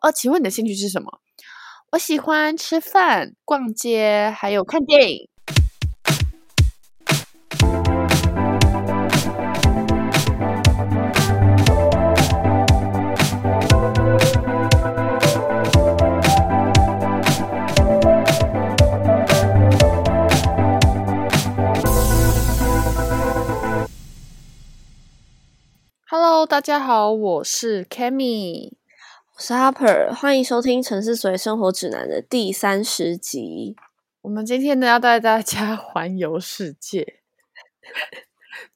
哦，请问你的兴趣是什么？我喜欢吃饭、逛街，还有看电影。大家好，我是 Cammy。我是 Harper，欢迎收听《城市随生活指南》的第三十集。我们今天呢要带大家 环游世界，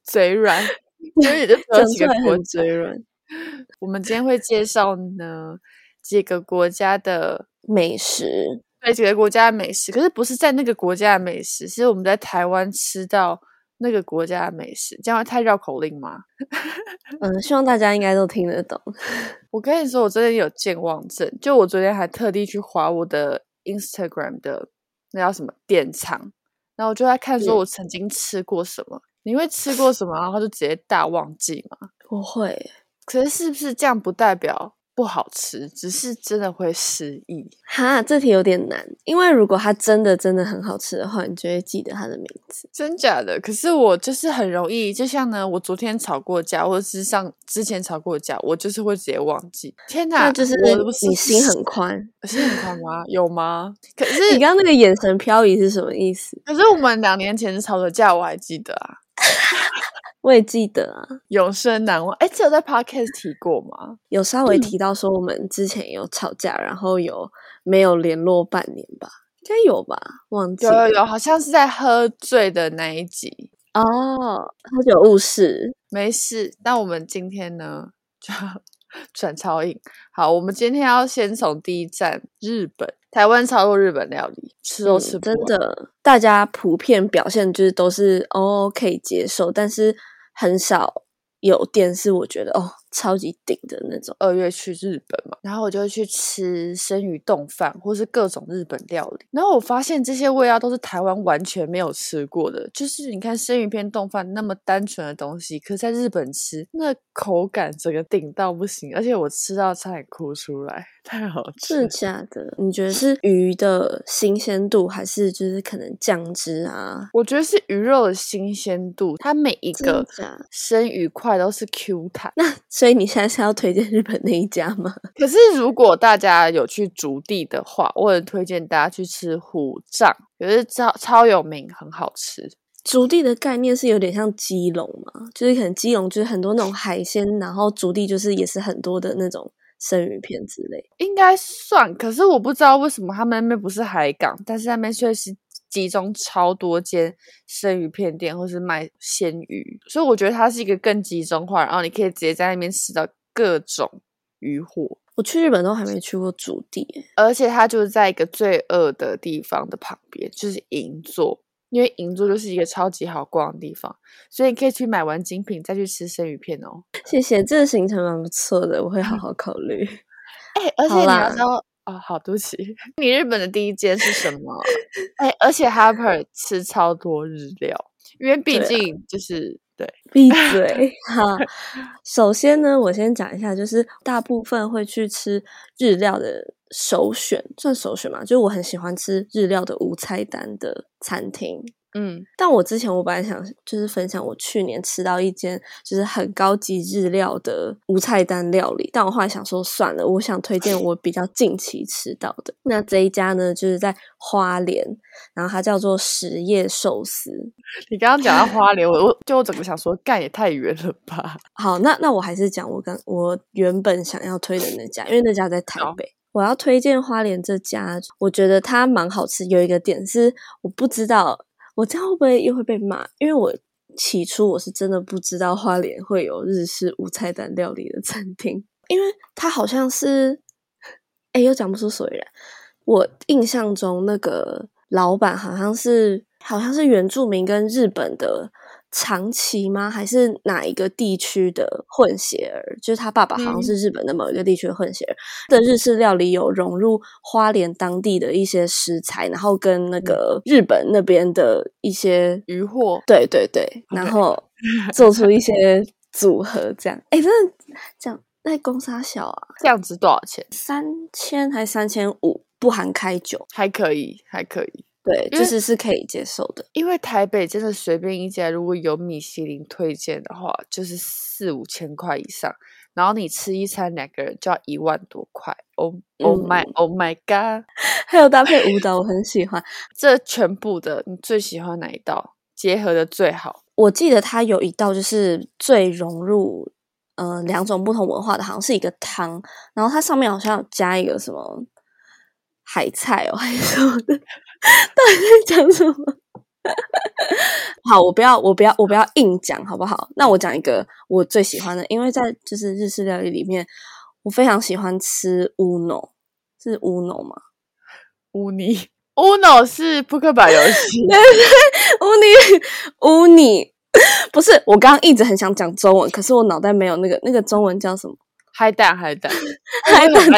嘴软，因为就只有几个国讲出来很嘴软。我们今天会介绍呢几个国家的美食，对几个国家的美食，可是不是在那个国家的美食，是我们在台湾吃到那个国家的美食，这样会太绕口令吗？嗯，希望大家应该都听得懂。我跟你说，我真的有健忘症，就我昨天还特地去划我的 Instagram 的那叫什么典藏，然后我就在看说嗯我曾经吃过什么，你会吃过什么，然后就直接大忘记吗？不会，可是是不是这样不代表不好吃，只是真的会失忆？哈，这题有点难，因为如果它真的真的很好吃的话，你就会记得它的名字。真假的？可是我就是很容易，就像呢，我昨天吵过架，或者是上之前吵过架，我就是会直接忘记。天哪，那就是我你心很宽。我心很宽吗？有吗？可是你刚刚那个眼神漂移是什么意思？可是我们两年前吵的架，我还记得啊，我也记得啊，永生难忘。哎，这有在 podcast 提过吗？有稍微提到说我们之前有吵架，然后有没有联络半年吧？应该有吧？忘记了有有有，好像是在喝醉的那一集。哦，喝酒误事。没事，那我们今天呢就要 转超硬。好，我们今天要先从第一站日本，台湾超多日本料理，吃都嗯吃。真的，大家普遍表现就是都是哦可以接受，但是很少有店是我觉得哦超级顶的那种。二月去日本嘛，然后我就去吃生鱼冻饭，或是各种日本料理。然后我发现这些味道都是台湾完全没有吃过的，就是你看生鱼片冻饭那么单纯的东西，可在日本吃那口感整个顶到不行，而且我吃到差点哭出来，太好吃了真的。假的？你觉得是鱼的新鲜度，还是就是可能酱汁啊？我觉得是鱼肉的新鲜度，它每一个生鱼块都是 Q 弹。那所以你现在是要推荐日本那一家吗？可是如果大家有去竹地的话，我很推荐大家去吃虎杖，可是超超有名，很好吃。竹地的概念是有点像基隆嘛，就是可能基隆就是很多那种海鲜，然后竹地就是也是很多的那种生鱼片之类。应该算，可是我不知道为什么他们那边不是海港，但是那边却是集中超多间生鱼片店或是卖鲜鱼，所以我觉得它是一个更集中化，然后你可以直接在那边吃到各种鱼货，我去日本都还没去过主地，而且它就是在一个最恶的地方的旁边，就是银座。因为银座就是一个超级好逛的地方，所以你可以去买完精品再去吃生鱼片哦。谢谢，这个行程蛮不错的，我会好好考虑。哎、而且你要知道哦，好，对不起，你日本的第一间是什么？哎、而且 Harper 吃超多日料，因为毕竟就是对闭嘴哈！首先呢，我先讲一下，就是大部分会去吃日料的首选，算首选嘛，就是我很喜欢吃日料的无菜单的餐厅。嗯，但我之前我本来想就是分享我去年吃到一间就是很高级日料的无菜单料理，但我后来想说算了，我想推荐我比较近期吃到的。那这一家呢，就是在花莲，然后它叫做实业寿司。你刚刚讲到花莲，我我就我整个想说，干也太远了吧？好，那那我还是讲我刚我原本想要推的那家，因为那家在台好北。我要推荐花莲这家，我觉得它蛮好吃。有一个点是我不知道，我这样会不会又会被骂？因为我起初我是真的不知道花莲会有日式无菜单料理的餐厅，因为它好像是，哎，又讲不出所以然。我印象中那个老板好像是好像是原住民跟日本的长崎吗？还是哪一个地区的混血儿？就是他爸爸好像是日本的某一个地区的混血儿。的日式料理有融入花莲当地的一些食材，然后跟那个日本那边的一些鱼货，对对对，然后做出一些组合，这样，哎，真的 这样那公沙小啊，这样子多少钱？三千还三千五，不含开酒，还可以，还可以。对，就是是可以接受的。因为台北真的随便一家，如果有米其林推荐的话，就是四五千块以上。然后你吃一餐，两个人就要一万多块。Oh Oh my Oh my God！还有搭配舞蹈，我很喜欢。这全部的你最喜欢哪一道？结合的最好？我记得它有一道就是最融入呃两种不同文化的，好像是一个汤，然后它上面好像有加一个什么海菜哦，还是什么的。到底在讲什么？好，我不要，我不要，我不要硬讲，好不好？那我讲一个我最喜欢的，因为在就是日式料理里面，我非常喜欢吃乌诺，是乌诺吗？乌尼乌诺是扑克牌游戏，乌尼乌尼不是，我刚刚一直很想讲中文，可是我脑袋没有那个那个中文叫什么？海胆，海胆，海胆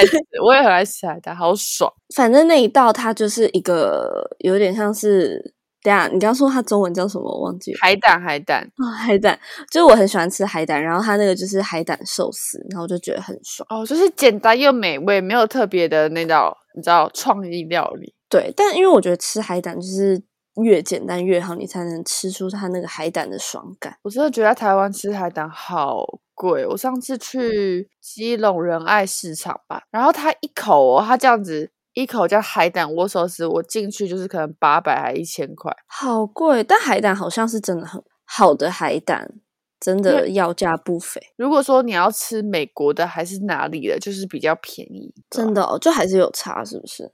我也很爱吃，海胆，好爽。反正那一道它就是一个有点像是，等一下你刚刚说它中文叫什么？我忘记了。海胆，海胆，啊、海胆，就是我很喜欢吃海胆，然后它那个就是海胆寿司，然后我就觉得很爽。哦，就是简单又美味，没有特别的那道，你知道创意料理。对，但因为我觉得吃海胆就是越简单越好，你才能吃出它那个海胆的爽感。我真的觉得在台湾吃海胆好贵。我上次去基隆仁爱市场吧，然后它一口哦，它这样子一口叫海胆握寿司，我进去就是可能八百还一千块。好贵，但海胆好像是真的很好的海胆，真的要价不菲，如果说你要吃美国的还是哪里的，就是比较便宜，真的哦，就还是有差，是不是？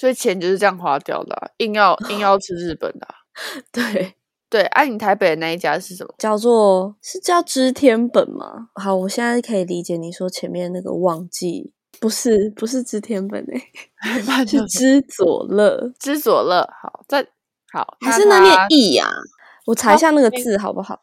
所以钱就是这样花掉的啊、硬要硬要吃日本的啊、对，对，啊，你台北的那一家是什么？叫做是叫知天本吗？好，我现在可以理解你说前面那个忘记，不是不是知天本 诶、是知佐乐，知佐乐。好，在好，还是那念它义呀、我查一下那个字好不好？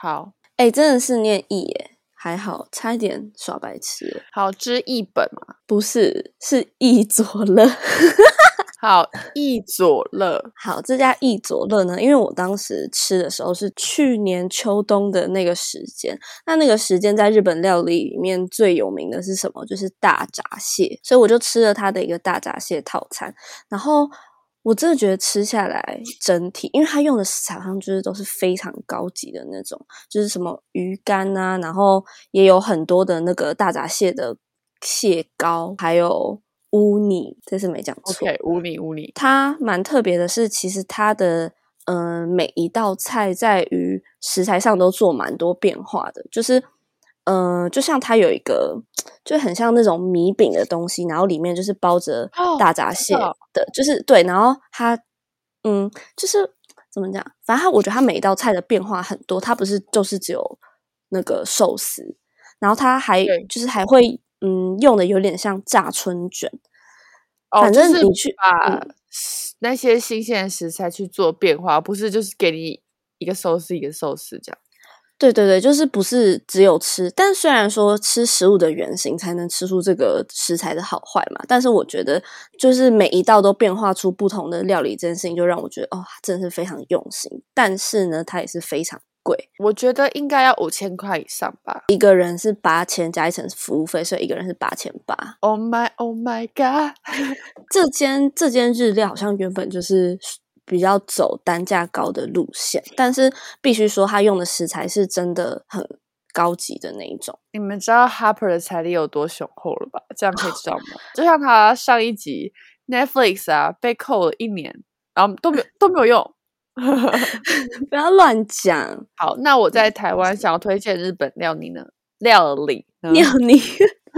好哎、真的是念义耶，还好，差一点耍白痴。好知一本嘛。不是，是义佐乐。好，益佐乐。好，这家益佐乐呢，因为我当时吃的时候是去年秋冬的那个时间，那那个时间在日本料理里面最有名的是什么？就是大闸蟹，所以我就吃了它的一个大闸蟹套餐，然后。我真的觉得吃下来整体，因为它用的食材好像就是都是非常高级的那种，就是什么鱼干啊，然后也有很多的那个大闸蟹的蟹膏，还有乌泥，这是没讲错。OK，无你无你。它蛮特别的是，其实它的嗯、呃每一道菜在于食材上都做蛮多变化的，就是嗯、呃就像它有一个就很像那种米饼的东西，然后里面就是包着哦大闸蟹的，就是对，然后它嗯就是怎么讲，反正它我觉得它每一道菜的变化很多，它不是就是只有那个寿司，然后它还对就是还会嗯用的有点像炸春卷。哦，反正你去把嗯那些新鲜的食材去做变化，不是就是给你一个寿司一个寿司这样。对对对，就是不是只有吃，但虽然说吃食物的原型才能吃出这个食材的好坏嘛，但是我觉得就是每一道都变化出不同的料理，这件事情就让我觉得哦，真的是非常用心。但是呢，它也是非常贵，我觉得应该要五千块以上吧。一个人是八千加一层服务费，所以一个人是八千八。Oh my Oh my God！这间这间日料好像原本就是比较走单价高的路线，但是必须说他用的食材是真的很高级的那一种。你们知道 Harper 的财力有多雄厚了吧？这样可以知道吗？就像他上一集 Netflix 啊被扣了一年，然后都没有都没有用。不要乱讲，好，那我在台湾想要推荐日本料理呢？料理呢尿你。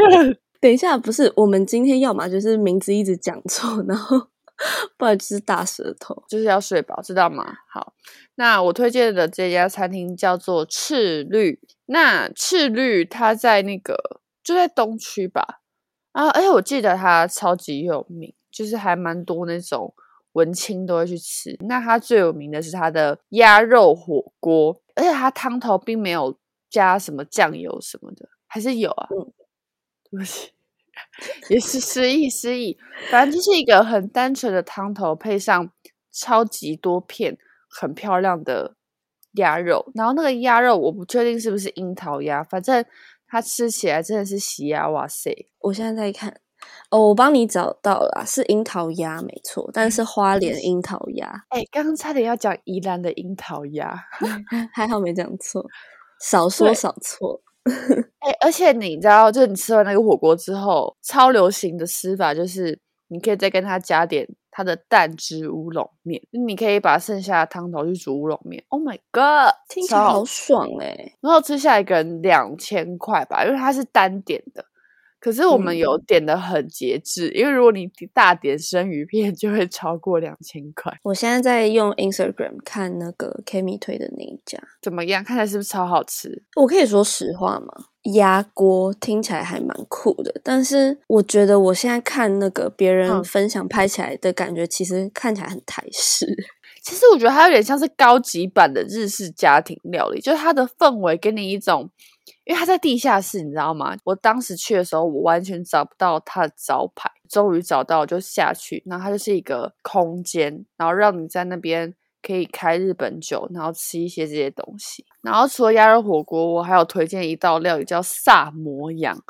等一下，不是我们今天要么就是名字一直讲错，然后 不然就是大舌头。就是要睡饱，知道吗？好，那我推荐的这家餐厅叫做赤绿。那赤绿它在那个就在东区吧，啊，而且我记得它超级有名，就是还蛮多那种文青都会去吃。那它最有名的是它的鸭肉火锅，而且它汤头并没有加什么酱油什么的，还是有啊。嗯 对不起。也是失忆失忆，反正就是一个很单纯的汤头，配上超级多片很漂亮的鸭肉，然后那个鸭肉我不确定是不是樱桃鸭，反正它吃起来真的是喜鸭，哇塞！我现在在看，哦，我帮你找到了，是樱桃鸭，没错，但是花莲樱桃鸭。哎，刚刚差点要讲宜兰的樱桃鸭，还好没讲错，少说少错。哎，而且你知道，就是你吃完那个火锅之后，超流行的吃法就是，你可以再跟它加点它的蛋汁乌龙面，你可以把剩下的汤头去煮乌龙面。Oh my god，听起来好爽哎！然后吃下来一个人两千块吧，因为它是单点的。可是我们有点的很节制，因为如果你大点生鱼片，就会超过两千块。我现在在用 Instagram 看那个 Kimi 推的那一家，怎么样？看起来是不是超好吃？我可以说实话吗？压锅听起来还蛮酷的，但是我觉得我现在看那个别人分享拍起来的感觉，其实看起来很台式。其实我觉得它有点像是高级版的日式家庭料理，就是它的氛围给你一种。因为他在地下室，你知道吗？我当时去的时候，我完全找不到他的招牌，终于找到，就下去。然后它就是一个空间，然后让你在那边可以开日本酒，然后吃一些这些东西。然后除了鸭肉火锅，我还有推荐一道料理叫萨摩羊。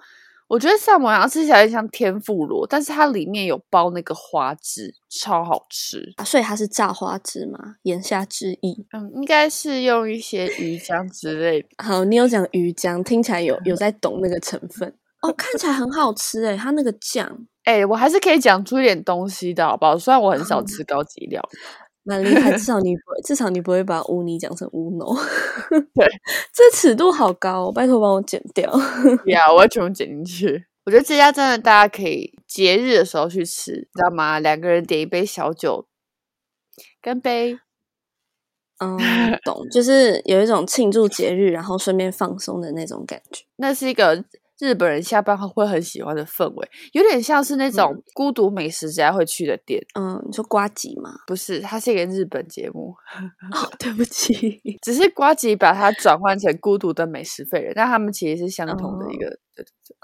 我觉得萨摩羊吃起来像天妇罗，但是它里面有包那个花枝，超好吃啊！所以它是炸花枝吗？言下之意，嗯，应该是用一些鱼浆之类的。好，你有讲鱼浆，听起来有 有在懂那个成分哦，看起来很好吃诶，它那个酱，哎，我还是可以讲出一点东西的好不好？虽然我很少吃高级料。蛮厉害，至少你不会，至少你不会把乌尼讲成乌诺。对，这尺度好高，拜托帮我剪掉。呀，我要全部剪进去。我觉得这家真的大家可以节日的时候去吃，知道吗？两个人点一杯小酒，干杯。嗯，懂，就是有一种庆祝节日，然后顺便放松的那种感觉。那是一个。日本人下班后会很喜欢的氛围，有点像是那种孤独美食家会去的店。嗯，你说瓜吉吗？不是，它是一个日本节目。哦，对不起，只是瓜吉把它转换成孤独的美食废人，但他们其实是相同的一个。哦，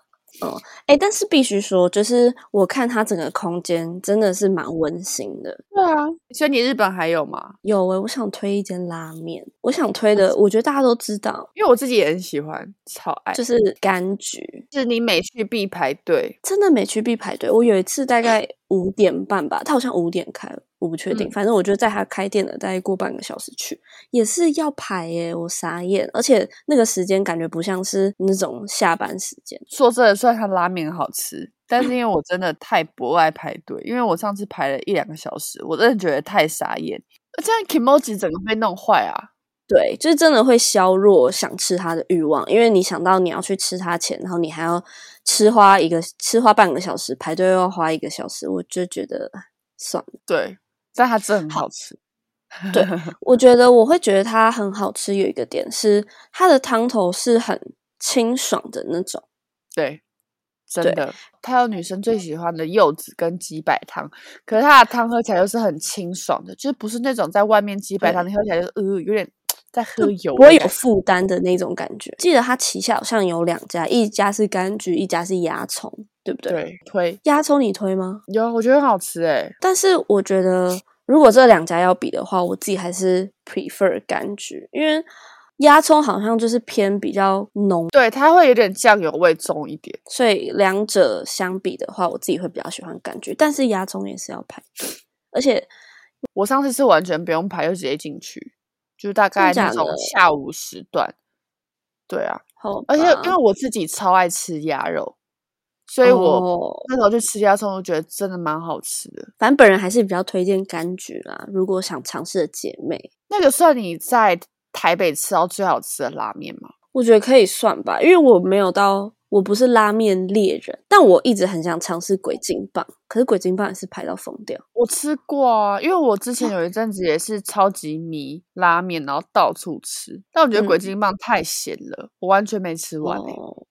哎，但是必须说，就是我看它整个空间真的是蛮温馨的。对啊，所以你日本还有吗？有诶，我想推一间拉面，我想推的，我觉得大家都知道，因为我自己也很喜欢，超爱，就是柑橘，是你每去必排队，真的每去必排队。我有一次大概五点半吧，它好像五点开。我不确定，反正我就在他开店的大概过半个小时去，也是要排耶，我傻眼，而且那个时间感觉不像是那种下班时间。说真的，虽然他拉面好吃，但是因为我真的太不爱排队，因为我上次排了一两个小时，我真的觉得太傻眼，这样 Kimoji 整个被弄坏啊。对，就是真的会削弱想吃它的欲望，因为你想到你要去吃它前，然后你还要吃花一个吃花半个小时，排队又要花一个小时，我就觉得算了。对。但它真的很好吃，对 我觉得我会觉得它很好吃。有一个点是它的汤头是很清爽的那种，对，真的。它有女生最喜欢的柚子跟鸡白汤，可是它的汤喝起来又是很清爽的，就是不是那种在外面鸡白汤你喝起来就是呃有点 在喝油，不会有负担的那种感觉。记得它旗下好像有两家，一家是柑橘，一家是芽葱。对不对？对，推鸭葱你推吗？有，我觉得很好吃哎。但是我觉得，如果这两家要比的话，我自己还是 prefer 柑橘，因为鸭葱好像就是偏比较浓，对，它会有点酱油味重一点。所以两者相比的话，我自己会比较喜欢柑橘。但是鸭葱也是要排队，而且我上次是完全不用排，就直接进去，就是大概那种下午时段。对啊，好而且因为我自己超爱吃鸭肉。所以我那时候去吃鸭葱，我觉得真的蛮好吃的。反正本人还是比较推荐柑橘啦。如果想尝试的姐妹，那个算你在台北吃到最好吃的拉面吗？我觉得可以算吧，因为我没有到。我不是拉面猎人，但我一直很想尝试鬼金棒，可是鬼金棒也是排到疯掉。我吃过啊，因为我之前有一阵子也是超级迷拉面，然后到处吃，但我觉得鬼金棒太咸了，我完全没吃完，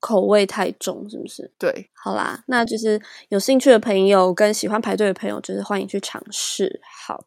口味太重，是不是？对，好啦，那就是有兴趣的朋友跟喜欢排队的朋友，就是欢迎去尝试。好。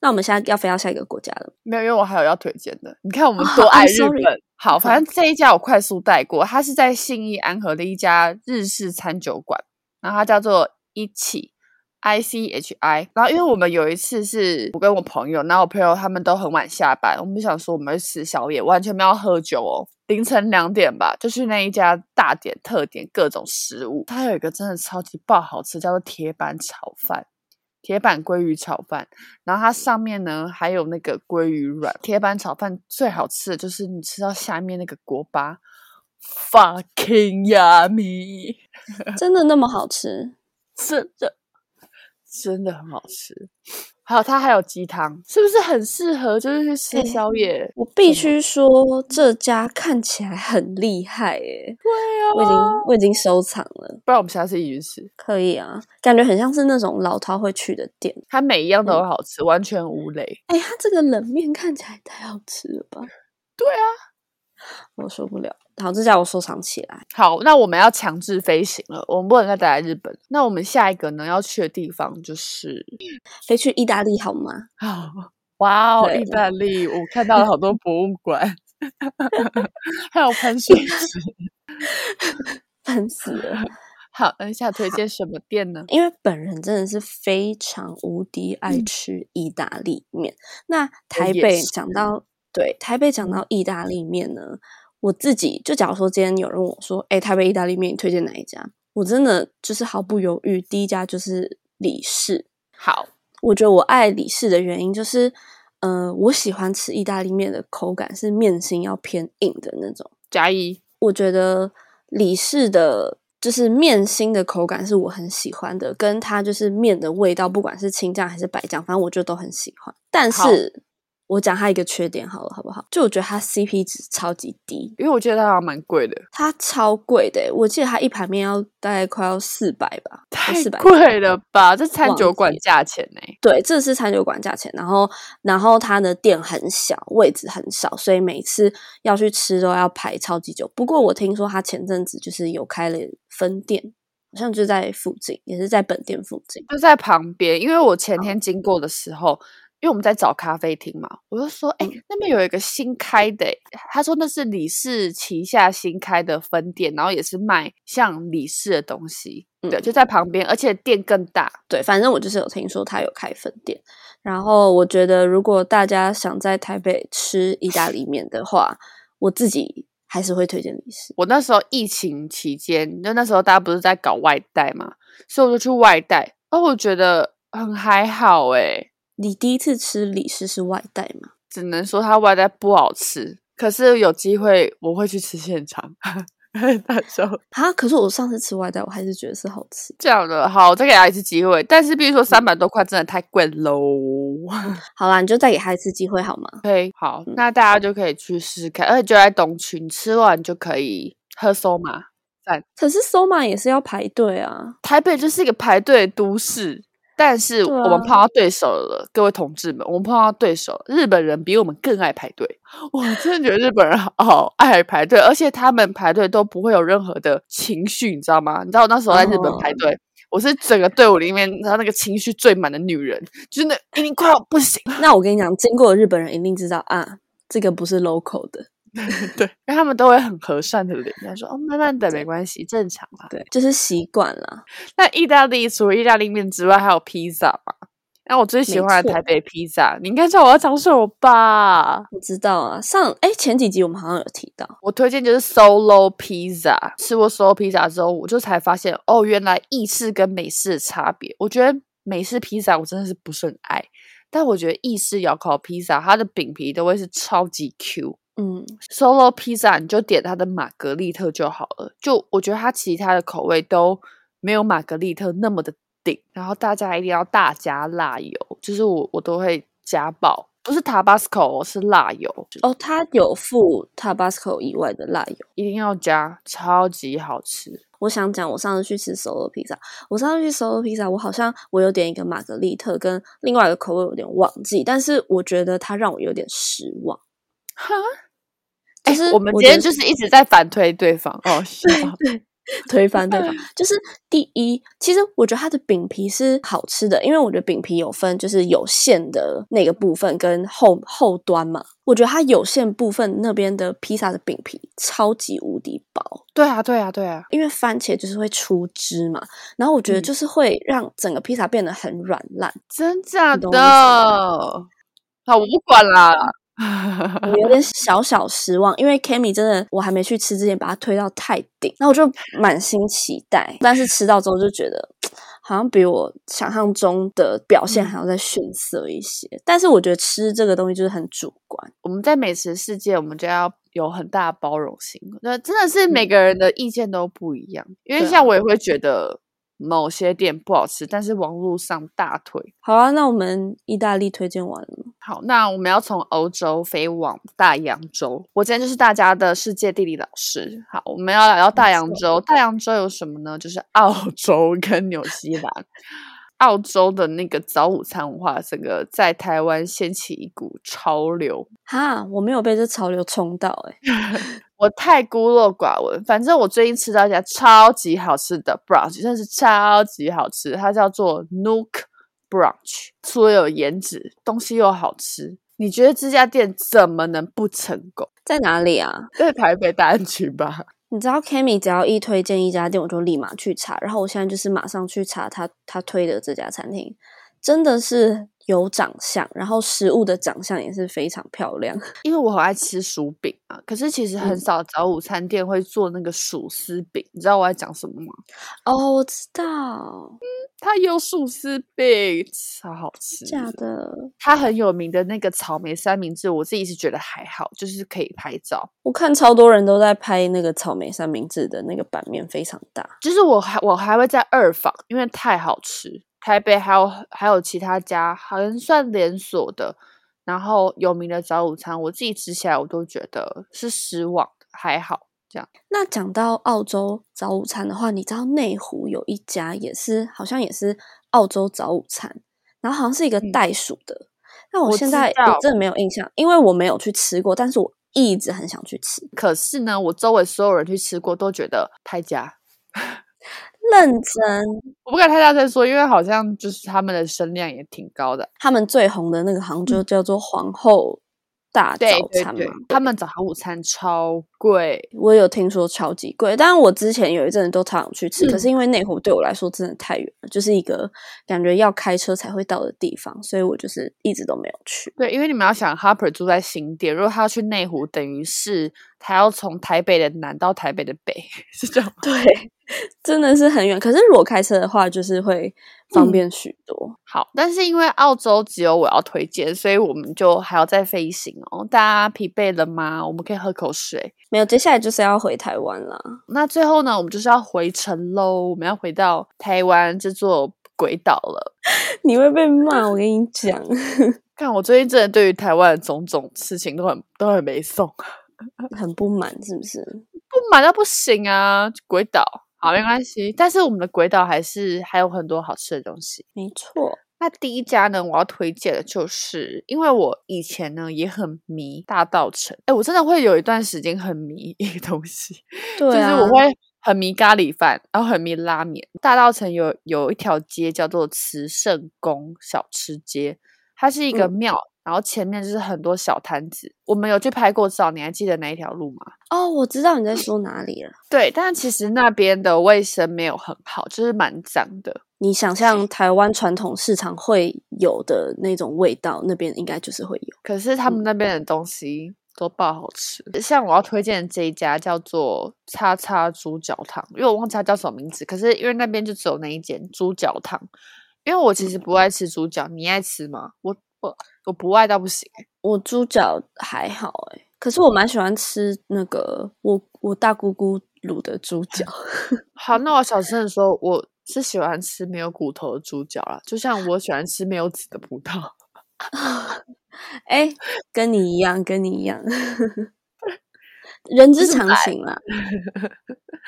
那我们现在要飞到下一个国家了，没有，因为我还有要推荐的。你看我们多爱日本。好，反正这一家我快速带过，它是在信义安和的一家日式餐酒馆，然后它叫做一起 I C H I。然后因为我们有一次是我跟我朋友，然后我朋友他们都很晚下班，我们就想说我们去吃宵夜，完全没有喝酒哦。凌晨两点吧，就去那一家大点特点各种食物，它有一个真的超级爆好吃，叫做铁板炒饭。铁板鲑鱼炒饭，然后它上面呢还有那个鲑鱼卵。铁板炒饭最好吃的就是你吃到下面那个锅巴，fucking yummy，真的那么好吃？真的真的很好吃。还有它还有鸡汤，是不是很适合就是去吃宵夜？我必须说这家看起来很厉害耶！对啊，我已经我已经收藏了，不然我们下次一起去吃。可以啊，感觉很像是那种老饕会去的店，它每一样都好吃，完全无雷。哎，它这个冷面看起来太好吃了吧？对啊。我受不了，好，这叫我收藏起来。好，那我们要强制飞行了，我们不能再待在日本。那我们下一个呢要去的地方就是飞去意大利好吗？好，哇哦，意大利，我看到了好多博物馆，还有喷水池，烦死了。好，等一下推荐什么店呢？因为本人真的是非常无敌爱吃意大利面。那台北讲到。对台北讲到意大利面呢，我自己就假如说今天有人问我说：“哎，台北意大利面你推荐哪一家？”我真的就是毫不犹豫，第一家就是李氏。好，我觉得我爱李氏的原因就是，呃，我喜欢吃意大利面的口感是面心要偏硬的那种。加一，我觉得李氏的就是面心的口感是我很喜欢的，跟它就是面的味道，不管是青酱还是白酱，反正我就都很喜欢。但是。我讲它一个缺点好了，好不好？就我觉得它 CP 值超级低，因为我觉得它还蛮贵的。它超贵的，我记得它一盘面要大概快要四百吧，太贵了吧？这餐酒馆价钱呢？对，这是餐酒馆价钱。然后，然后它的店很小，位置很少，所以每次要去吃都要排超级久。不过我听说它前阵子就是有开了分店，好像就在附近，也是在本店附近，就在旁边。因为我前天经过的时候。因为我们在找咖啡厅嘛，我就说，哎，那边有一个新开的，他说那是李氏旗下新开的分店，然后也是卖像李氏的东西，对，就在旁边，而且店更大。对，反正我就是有听说他有开分店，然后我觉得如果大家想在台北吃意大利面的话，我自己还是会推荐李氏。我那时候疫情期间，就那时候大家不是在搞外带嘛，所以我就去外带，哦，我觉得很还好，哎。你第一次吃李氏是外带吗？只能说它外带不好吃，可是有机会我会去吃现场。那时候啊，可是我上次吃外带，我还是觉得是好吃。这样的，好，再给他一次机会。但是，比如说三百多块，真的太贵喽。好啦，你就再给他一次机会好吗？OK，好，那大家就可以去试试看，而且就在东区，你吃完就可以喝收马。可是收马也是要排队啊。台北就是一个排队的都市。但是我们碰到对手了，各位同志们，我们碰到对手，日本人比我们更爱排队。我真的觉得日本人好爱排队，而且他们排队都不会有任何的情绪，你知道吗？你知道我那时候在日本排队，我是整个队伍里面，然后那个情绪最满的女人，就是那已经快要不行。那我跟你讲，经过日本人一定知道啊，这个不是 local 的。对，因为他们都会很和善的脸，他说：“哦，慢慢等，没关系，正常啦。”对，就是习惯了。那意大利除了意大利面之外，还有披萨嘛？那我最喜欢的台北披萨，你应该知道我要讲什么吧？我知道啊，上哎前几集我们好像有提到，我推荐就是 Solo Pizza。吃过 Solo Pizza 之后，我就才发现哦，原来意式跟美式的差别。我觉得美式披萨我真的是不是很爱，但我觉得意式窑烤披萨，它的饼皮都会是超级 Q。嗯，Solo Pizza 你就点它的玛格丽特就好了。就我觉得它其他的口味都没有玛格丽特那么的顶。然后大家一定要大加辣油，就是我我都会加爆，不是 Tabasco 是辣油哦。它有附 Tabasco 以外的辣油，一定要加，超级好吃。我想讲，我上次去吃 Solo Pizza，我上次去 Solo Pizza，我好像我有点一个玛格丽特跟另外一个口味有点忘记，但是我觉得它让我有点失望。哈。我们今天就是一直在反推对方哦，是吗？推翻对方。就是第一，其实我觉得它的饼皮是好吃的，因为我觉得饼皮有分就是有馅的那个部分跟后后端嘛。我觉得它有馅部分那边的披萨的饼皮超级无敌薄，对啊，对啊，对啊，因为番茄就是会出汁嘛，然后我觉得嗯就是会让整个披萨变得很软烂，真假的？好，我不管啦。我有点小小失望，因为 Kami 真的我还没去吃之前把它推到太顶，然后我就满心期待，但是吃到之后就觉得好像比我想象中的表现还要再逊色一些。但是我觉得吃这个东西就是很主观，我们在美食世界，我们就要有很大的包容性。那真的是每个人的意见都不一样，因为像我也会觉得某些店不好吃，但是网络上大推。好啊，那我们意大利推荐完了吗？好，那我们要从欧洲飞往大洋洲。我今天就是大家的世界地理老师。好，我们要来到大洋洲。大洋洲有什么呢？就是 澳洲跟纽西兰。澳洲的那个早午餐文化，整个在台湾掀起一股潮流。哈，我没有被这潮流冲到、欸，我太孤陋寡闻，反正我最近吃到一家超级好吃的 brunch，真的是超级好吃，它叫做 Nook Brunch。除了有颜值，东西又好吃，你觉得这家店怎么能不成功？在哪里啊？在台北大安区吧。你知道 Kimi 只要一推荐一家店，我就立马去查，然后我现在就是马上去查他他推的这家餐厅，真的是有长相，然后食物的长相也是非常漂亮。因为我很爱吃薯饼啊，可是其实很嗯少早午餐店会做那个薯丝饼，你知道我在讲什么吗？哦，我知道，嗯它有薯丝饼，超好吃。假的。它很有名的那个草莓三明治，我自己是觉得还好，就是可以拍照。我看超多人都在拍那个草莓三明治的那个版面非常大。就是我还我还会在二访，因为太好吃。台北还有还有其他家，好像算连锁的，然后有名的早午餐，我自己吃起来我都觉得是失望的，还好这样。那讲到澳洲早午餐的话，你知道内湖有一家也是，好像也是澳洲早午餐，然后好像是一个嗯袋鼠的。那我我现在道我真的没有印象，因为我没有去吃过，但是我一直很想去吃。可是呢，我周围所有人去吃过，都觉得太假。认真，我不敢太大声说，因为好像就是他们的声量也挺高的。他们最红的那个好像就叫做皇后大早餐嘛。对，他们早午餐超贵，我有听说超级贵，但是我之前有一阵子都常常去吃，可嗯是因为内湖对我来说真的太远了，就是一个感觉要开车才会到的地方，所以我就是一直都没有去。对，因为你们要想，Harper 住在新店，如果他要去内湖，等于是他要从台北的南到台北的北，是这样吗。对，真的是很远。可是如果开车的话，就是会方便许多。好，但是因为澳洲只有我要推荐，所以我们就还要再飞行哦。大家疲惫了吗？我们可以喝口水。没有，接下来就是要回台湾了。那最后呢，我们就是要回程喽，我们要回到台湾这座鬼岛了。你会被骂，我跟你讲。看我最近真的对于台湾的种种事情都很都很没送，很不满是不是？不满到不行啊！鬼岛好没关系，但是我们的鬼岛还是还有很多好吃的东西。没错，那第一家呢，我要推荐的就是，因为我以前呢也很迷大道城，哎，我真的会有一段时间很迷一个东西，对啊，就是我会很迷咖喱饭，然后很迷拉面。大道城有有一条街叫做慈圣宫小吃街，它是一个嗯庙，然后前面就是很多小摊子。我们有去拍过照，你还记得哪一条路吗？哦，我知道你在说哪里了。对，但其实那边的卫生没有很好，就是蛮脏的。你想象台湾传统市场会有的那种味道，那边应该就是会有。可是他们那边的东西都爆好吃，像我要推荐的这一家叫做叉叉猪脚汤，因为我忘记它叫什么名字，可是因为那边就只有那一间猪脚汤。因为我其实不爱吃猪脚，你爱吃吗？我我我不爱到不行、欸，我猪脚还好诶、可是我蛮喜欢吃那个我我大姑姑卤的猪脚。好，那我小声的说，我是喜欢吃没有骨头的猪脚啦，就像我喜欢吃没有籽的葡萄。哎、跟你一样，跟你一样，人之常情啦。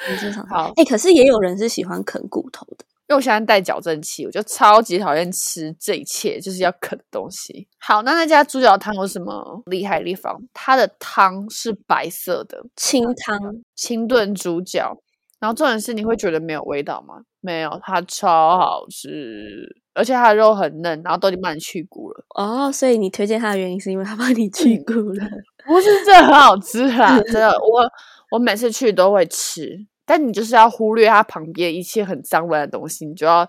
人之常情。好哎、可是也有人是喜欢啃骨头的。因为我现在带矫正器，我就超级讨厌吃这一切就是要啃的东西。好，那那家猪脚汤有什么厉害的地方？它的汤是白色的，清汤，清炖猪脚，然后重点是你会觉得没有味道吗？没有，它超好吃，而且它的肉很嫩，然后都已经帮你去骨了。哦，所以你推荐它的原因是因为它帮你去骨了。不是，这很好吃啦！真的，我我每次去都会吃，但你就是要忽略它旁边一切很脏乱的东西，你就要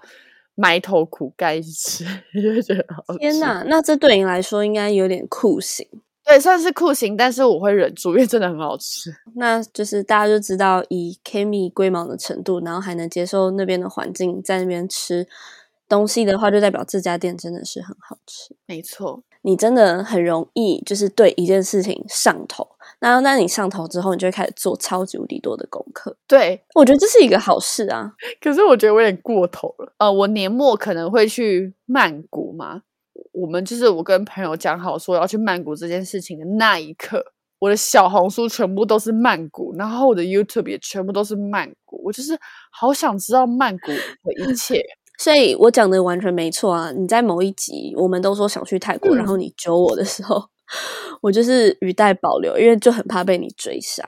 埋头苦干一直吃，你 就会觉得好。天哪，那这对你来说应该有点酷刑。对，算是酷刑，但是我会忍住，因为真的很好吃。那就是大家就知道以 Kimi 龟毛的程度，然后还能接受那边的环境，在那边吃东西的话，就代表这家店真的是很好吃。没错，你真的很容易就是对一件事情上头，然后那你上头之后，你就会开始做超级无敌多的功课。对，我觉得这是一个好事啊。可是我觉得我有点过头了。呃，我年末可能会去曼谷嘛。我们就是我跟朋友讲好说要去曼谷这件事情的那一刻，我的小红书全部都是曼谷，然后我的 YouTube 也全部都是曼谷，我就是好想知道曼谷的一 切。所以我讲的完全没错啊！你在某一集我们都说想去泰国，然后你揪我的时候。我就是语带保留，因为就很怕被你追杀。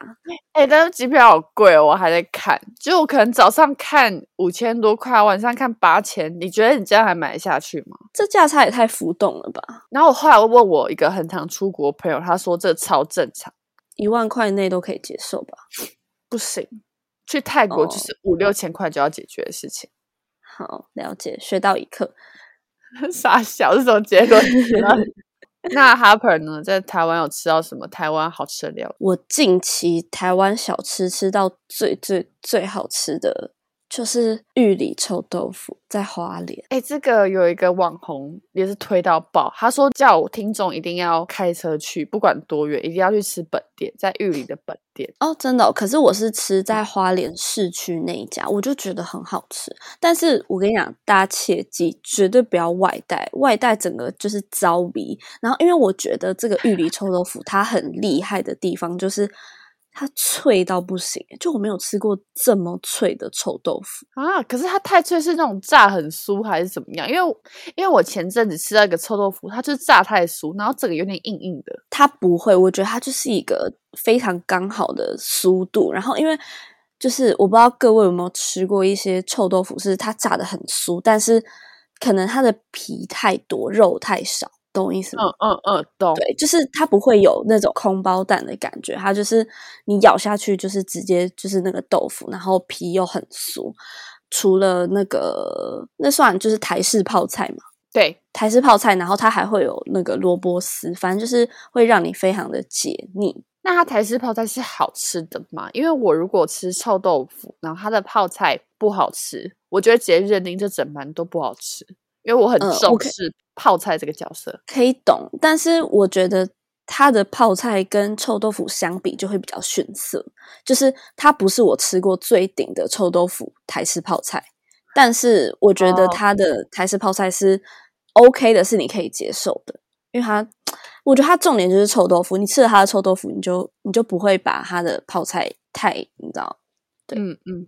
哎，但是机票好贵哦，我还在看。就我可能早上看五千多块，晚上看八千。你觉得你这样还买得下去吗？这价差也太浮动了吧！然后我后来问我一个很常出国朋友，他说这超正常，一万块内都可以接受吧？不行，去泰国就是五六千块就要解决的事情。好，了解，学到一课。傻笑是什么结论？那 Harper 呢，在台湾有吃到什么台湾好吃的料？我近期台湾小吃吃到最最最好吃的。就是玉里臭豆腐在花莲，哎，这个有一个网红也是推到爆，他说叫我听众一定要开车去，不管多远，一定要去吃本店，在玉里的本店哦，真的。可是我是吃在花莲市区那一家，我就觉得很好吃。但是我跟你讲，大家切记绝对不要外带，外带整个就是糟鼻。然后，因为我觉得这个玉里臭豆腐它很厉害的地方就是。它脆到不行，就我没有吃过这么脆的臭豆腐啊！可是它太脆是那种炸很酥还是怎么样？因为因为我前阵子吃到一个臭豆腐，它就是炸太酥，然后整个有点硬硬的。它不会，我觉得它就是一个非常刚好的酥度。然后因为就是我不知道各位有没有吃过一些臭豆腐，是它炸的很酥，但是可能它的皮太多，肉太少。懂我意思吗？嗯嗯嗯，懂。对，就是它不会有那种空包蛋的感觉，它就是你咬下去就是直接就是那个豆腐，然后皮又很酥。除了那个，那算就是台式泡菜嘛？对，台式泡菜，然后它还会有那个萝卜丝，反正就是会让你非常的解腻。那它台式泡菜是好吃的吗？因为我如果吃臭豆腐，然后它的泡菜不好吃，我觉得直接认定这整盘都不好吃。因为我很重视泡菜这个角色，可以懂。但是我觉得它的泡菜跟臭豆腐相比就会比较逊色，就是它不是我吃过最顶的臭豆腐台式泡菜。但是我觉得它的台式泡菜是 OK 的，是你可以接受的。因为它，我觉得它重点就是臭豆腐。你吃了它的臭豆腐，你就你就不会把它的泡菜太你知道？对，嗯嗯。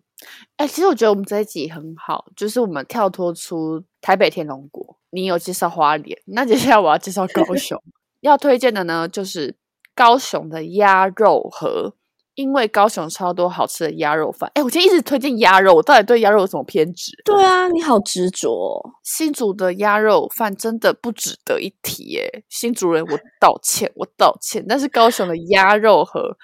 哎，其实我觉得我们这一集很好，就是我们跳脱出台北天龙国。你有介绍花莲，那接下来我要介绍高 雄。要推荐的呢，就是高雄的鸭肉盒，因为高雄超多好吃的鸭肉饭。哎，我今天一直推荐鸭肉，我到底对鸭肉有什么偏执？对啊，你好执着。新竹的鸭肉饭真的不值得一提耶，新竹人，我道歉，我道歉。但是高雄的鸭肉盒。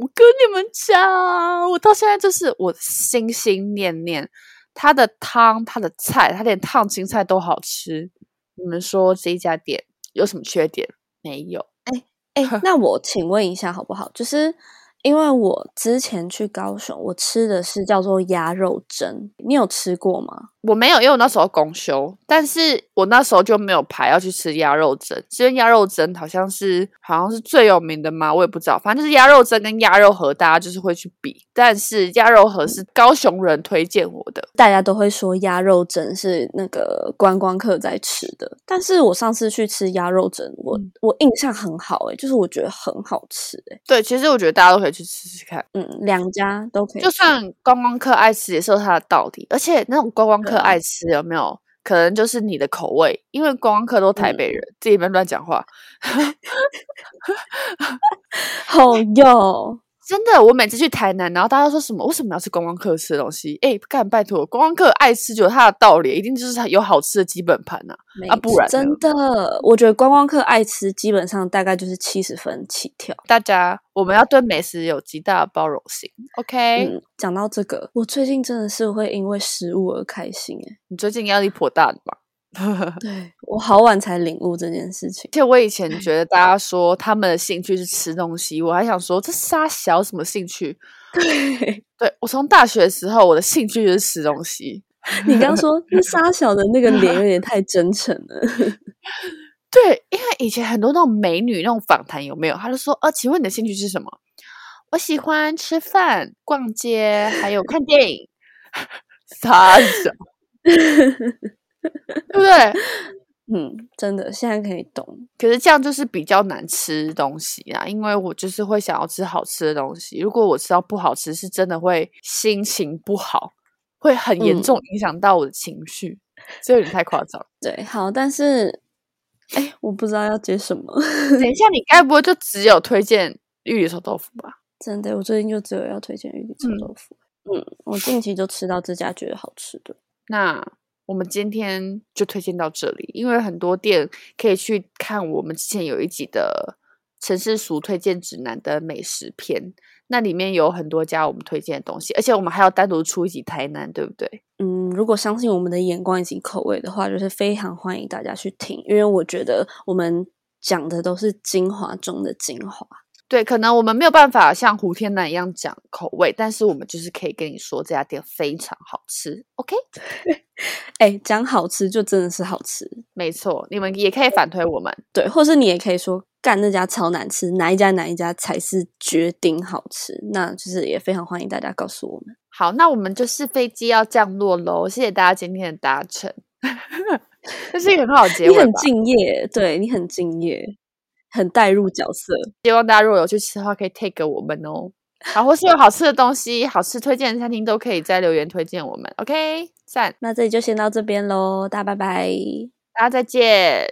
我跟你们讲，我到现在就是我心心念念他的汤、他的菜，他连烫青菜都好吃。你们说这一家店有什么缺点？没有。哎哎，那我请问一下好不好？就是。因为我之前去高雄，我吃的是叫做鸭肉蒸，你有吃过吗？我没有，因为我那时候公休，但是我那时候就没有排要去吃鸭肉蒸。因为鸭肉蒸好像是好像是最有名的嘛，我也不知道，反正就是鸭肉蒸跟鸭肉盒，大家就是会去比。但是鸭肉盒是高雄人推荐我的，大家都会说鸭肉蒸是那个观光客在吃的。但是我上次去吃鸭肉蒸，我我印象很好，诶就是我觉得很好吃，诶对，其实我觉得大家都可以。去吃吃看，嗯，两家都可以。就算观光客爱吃，也是有它的道理。而且那种观光客爱吃，有没有可能就是你的口味？因为观光客都台北人，自己别乱讲话。好哟，真的，我每次去台南，然后大家说什么？为什么要吃观光客吃的东西？哎，干拜托，观光客爱吃就有他的道理，一定就是有好吃的基本盘呐、啊，不然真的，我觉得观光客爱吃，基本上大概就是七十分起跳。大家我们要对美食有极大的包容性。OK，、嗯，讲到这个，我最近真的是会因为食物而开心诶。你最近压力颇大的吧？对我好晚才领悟这件事情而。且我以前觉得大家说他们的兴趣是吃东西，我还想说这沙小什么兴趣？对对我从大学的时候，我的兴趣就是吃东西。你刚刚说那 沙小的那个脸有点太真诚了。对，因为以前很多那种美女那种访谈有没有？他就说，呃，请问你的兴趣是什么？我喜欢吃饭、逛街，还有看电影。傻小，对不对？嗯，真的，现在可以懂。可是这样就是比较难吃东西啊，因为我就是会想要吃好吃的东西。如果我吃到不好吃，是真的会心情不好，会很严嗯重影响到我的情绪，这有点太夸张。对，好，但是，哎，我不知道要接什么。等一下，你该不会就只有推荐玉里臭豆腐吧？真的，我最近就只有要推荐玉里臭嗯豆腐。嗯，我近期就吃到这家觉得好吃的。那我们今天就推荐到这里，因为很多店可以去看我们之前有一集的城市俗推荐指南的美食篇，那里面有很多家我们推荐的东西，而且我们还要单独出一集台南，对不对？嗯，如果相信我们的眼光以及口味的话，就是非常欢迎大家去听，因为我觉得我们讲的都是精华中的精华。对，可能我们没有办法像胡天南一样讲口味，但是我们就是可以跟你说这家店非常好吃，OK？哎，讲好吃就真的是好吃，没错，你们也可以反推我们。对，或是你也可以说干那家超难吃，哪一家哪一家才是绝顶好吃，那就是也非常欢迎大家告诉我们。好，那我们就是飞机要降落喽，谢谢大家今天的搭乘，这是一个很好的结你很？敬业，对你很敬业，很带入角色。希望大家如果有去吃的话，可以 take 我们哦。好，或是有好吃的东西、好吃推荐的餐厅，都可以在留言推荐我们。OK，赞，那这里就先到这边喽，大家拜拜。大家再见。